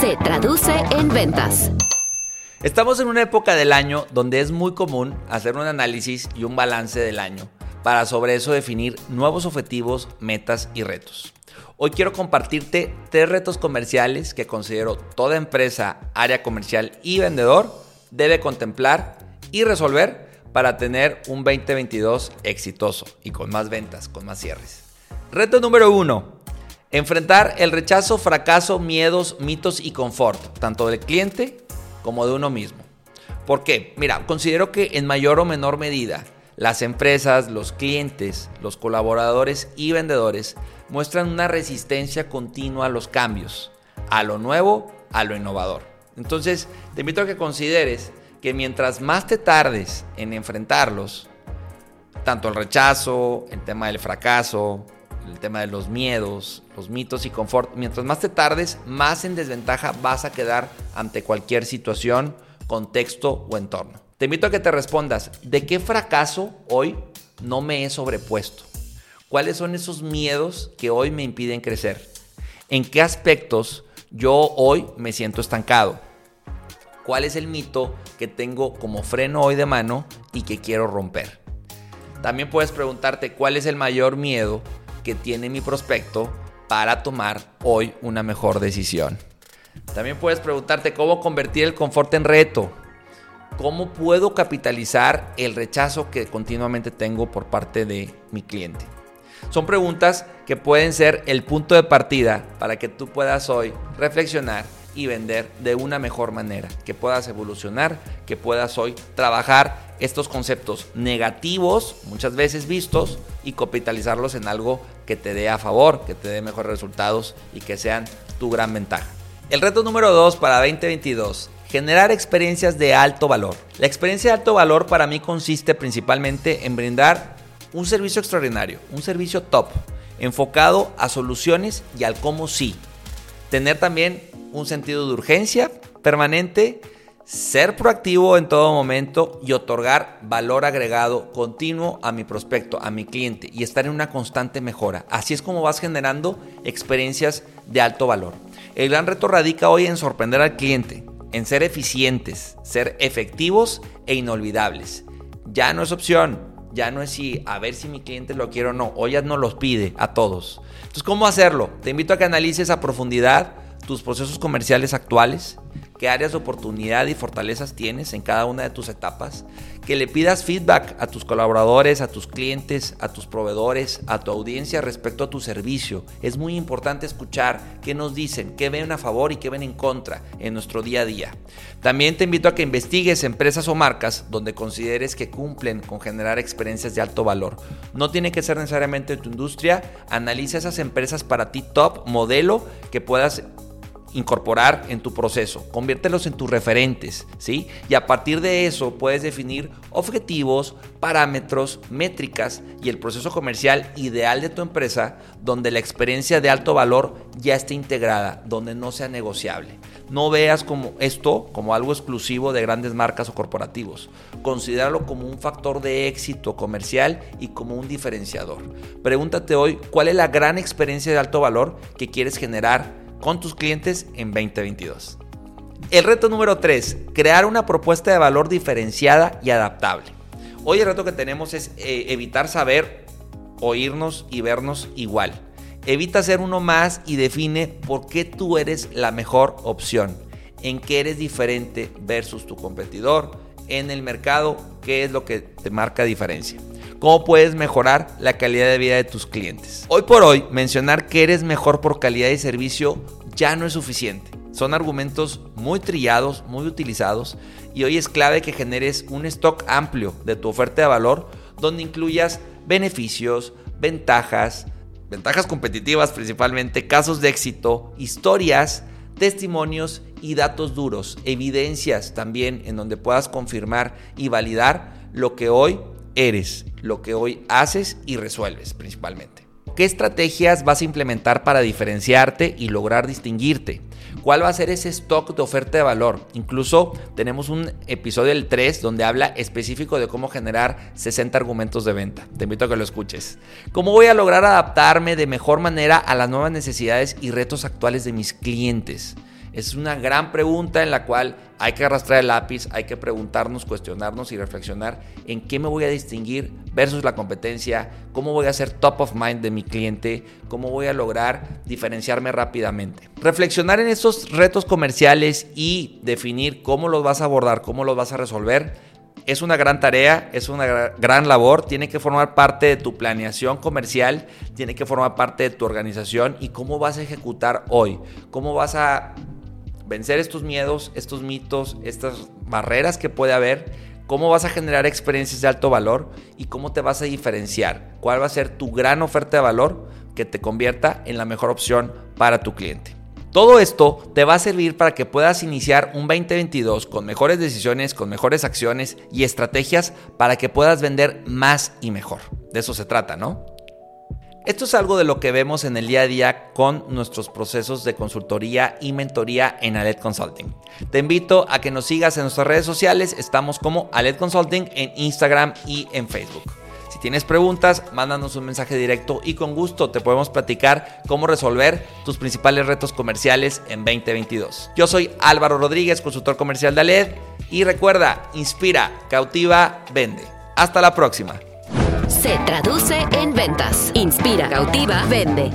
se traduce en ventas. Estamos en una época del año donde es muy común hacer un análisis y un balance del año para sobre eso definir nuevos objetivos, metas y retos. Hoy quiero compartirte tres retos comerciales que considero toda empresa, área comercial y vendedor debe contemplar y resolver para tener un 2022 exitoso y con más ventas, con más cierres. Reto número uno. Enfrentar el rechazo, fracaso, miedos, mitos y confort, tanto del cliente como de uno mismo. ¿Por qué? Mira, considero que en mayor o menor medida las empresas, los clientes, los colaboradores y vendedores muestran una resistencia continua a los cambios, a lo nuevo, a lo innovador. Entonces, te invito a que consideres que mientras más te tardes en enfrentarlos, tanto el rechazo, el tema del fracaso, el tema de los miedos, los mitos y confort, mientras más te tardes, más en desventaja vas a quedar ante cualquier situación, contexto o entorno. Te invito a que te respondas, ¿de qué fracaso hoy no me he sobrepuesto? ¿Cuáles son esos miedos que hoy me impiden crecer? ¿En qué aspectos yo hoy me siento estancado? ¿Cuál es el mito que tengo como freno hoy de mano y que quiero romper? También puedes preguntarte cuál es el mayor miedo que tiene mi prospecto para tomar hoy una mejor decisión. También puedes preguntarte cómo convertir el confort en reto. ¿Cómo puedo capitalizar el rechazo que continuamente tengo por parte de mi cliente? Son preguntas que pueden ser el punto de partida para que tú puedas hoy reflexionar y vender de una mejor manera, que puedas evolucionar, que puedas hoy trabajar estos conceptos negativos, muchas veces vistos, y capitalizarlos en algo que te dé a favor, que te dé mejores resultados y que sean tu gran ventaja. El reto número 2 para 2022 Generar experiencias de alto valor. La experiencia de alto valor para mí consiste principalmente en brindar un servicio extraordinario, un servicio top, enfocado a soluciones y al cómo sí. Tener también un sentido de urgencia permanente, ser proactivo en todo momento y otorgar valor agregado continuo a mi prospecto, a mi cliente y estar en una constante mejora. Así es como vas generando experiencias de alto valor. El gran reto radica hoy en sorprender al cliente, en ser eficientes, ser efectivos e inolvidables. Ya no es opción, ya no es si a ver si mi cliente lo quiere o no, hoy ya no los pide a todos. Entonces, ¿cómo hacerlo? Te invito a que analices a profundidad tus procesos comerciales actuales, qué áreas de oportunidad y fortalezas tienes en cada una de tus etapas, que le pidas feedback a tus colaboradores, a tus clientes, a tus proveedores, a tu audiencia respecto a tu servicio. Es muy importante escuchar qué nos dicen, qué ven a favor y qué ven en contra en nuestro día a día. También te invito a que investigues empresas o marcas donde consideres que cumplen con generar experiencias de alto valor. No tiene que ser necesariamente tu industria, analiza esas empresas para ti top, modelo que puedas incorporar en tu proceso. Conviértelos en tus referentes, ¿sí? Y a partir de eso puedes definir objetivos, parámetros, métricas y el proceso comercial ideal de tu empresa donde la experiencia de alto valor ya esté integrada, donde no sea negociable. No veas como esto como algo exclusivo de grandes marcas o corporativos. Considéralo como un factor de éxito comercial y como un diferenciador. Pregúntate hoy cuál es la gran experiencia de alto valor que quieres generar con tus clientes en 2022. El reto número 3, crear una propuesta de valor diferenciada y adaptable. Hoy el reto que tenemos es eh, evitar saber, oírnos y vernos igual. Evita ser uno más y define por qué tú eres la mejor opción, en qué eres diferente versus tu competidor, en el mercado, qué es lo que te marca diferencia cómo puedes mejorar la calidad de vida de tus clientes. Hoy por hoy, mencionar que eres mejor por calidad y servicio ya no es suficiente. Son argumentos muy trillados, muy utilizados y hoy es clave que generes un stock amplio de tu oferta de valor donde incluyas beneficios, ventajas, ventajas competitivas principalmente, casos de éxito, historias, testimonios y datos duros, evidencias también en donde puedas confirmar y validar lo que hoy eres, lo que hoy haces y resuelves principalmente. ¿Qué estrategias vas a implementar para diferenciarte y lograr distinguirte? ¿Cuál va a ser ese stock de oferta de valor? Incluso tenemos un episodio del 3 donde habla específico de cómo generar 60 argumentos de venta. Te invito a que lo escuches. ¿Cómo voy a lograr adaptarme de mejor manera a las nuevas necesidades y retos actuales de mis clientes? Es una gran pregunta en la cual hay que arrastrar el lápiz, hay que preguntarnos, cuestionarnos y reflexionar en qué me voy a distinguir versus la competencia, cómo voy a ser top of mind de mi cliente, cómo voy a lograr diferenciarme rápidamente. Reflexionar en estos retos comerciales y definir cómo los vas a abordar, cómo los vas a resolver, es una gran tarea, es una gran labor, tiene que formar parte de tu planeación comercial, tiene que formar parte de tu organización y cómo vas a ejecutar hoy, cómo vas a vencer estos miedos, estos mitos, estas barreras que puede haber, cómo vas a generar experiencias de alto valor y cómo te vas a diferenciar, cuál va a ser tu gran oferta de valor que te convierta en la mejor opción para tu cliente. Todo esto te va a servir para que puedas iniciar un 2022 con mejores decisiones, con mejores acciones y estrategias para que puedas vender más y mejor. De eso se trata, ¿no? Esto es algo de lo que vemos en el día a día con nuestros procesos de consultoría y mentoría en Alet Consulting. Te invito a que nos sigas en nuestras redes sociales, estamos como Alet Consulting en Instagram y en Facebook. Si tienes preguntas, mándanos un mensaje directo y con gusto te podemos platicar cómo resolver tus principales retos comerciales en 2022. Yo soy Álvaro Rodríguez, consultor comercial de Aled y recuerda, inspira, cautiva, vende. Hasta la próxima se traduce en ventas. Inspira, cautiva, vende.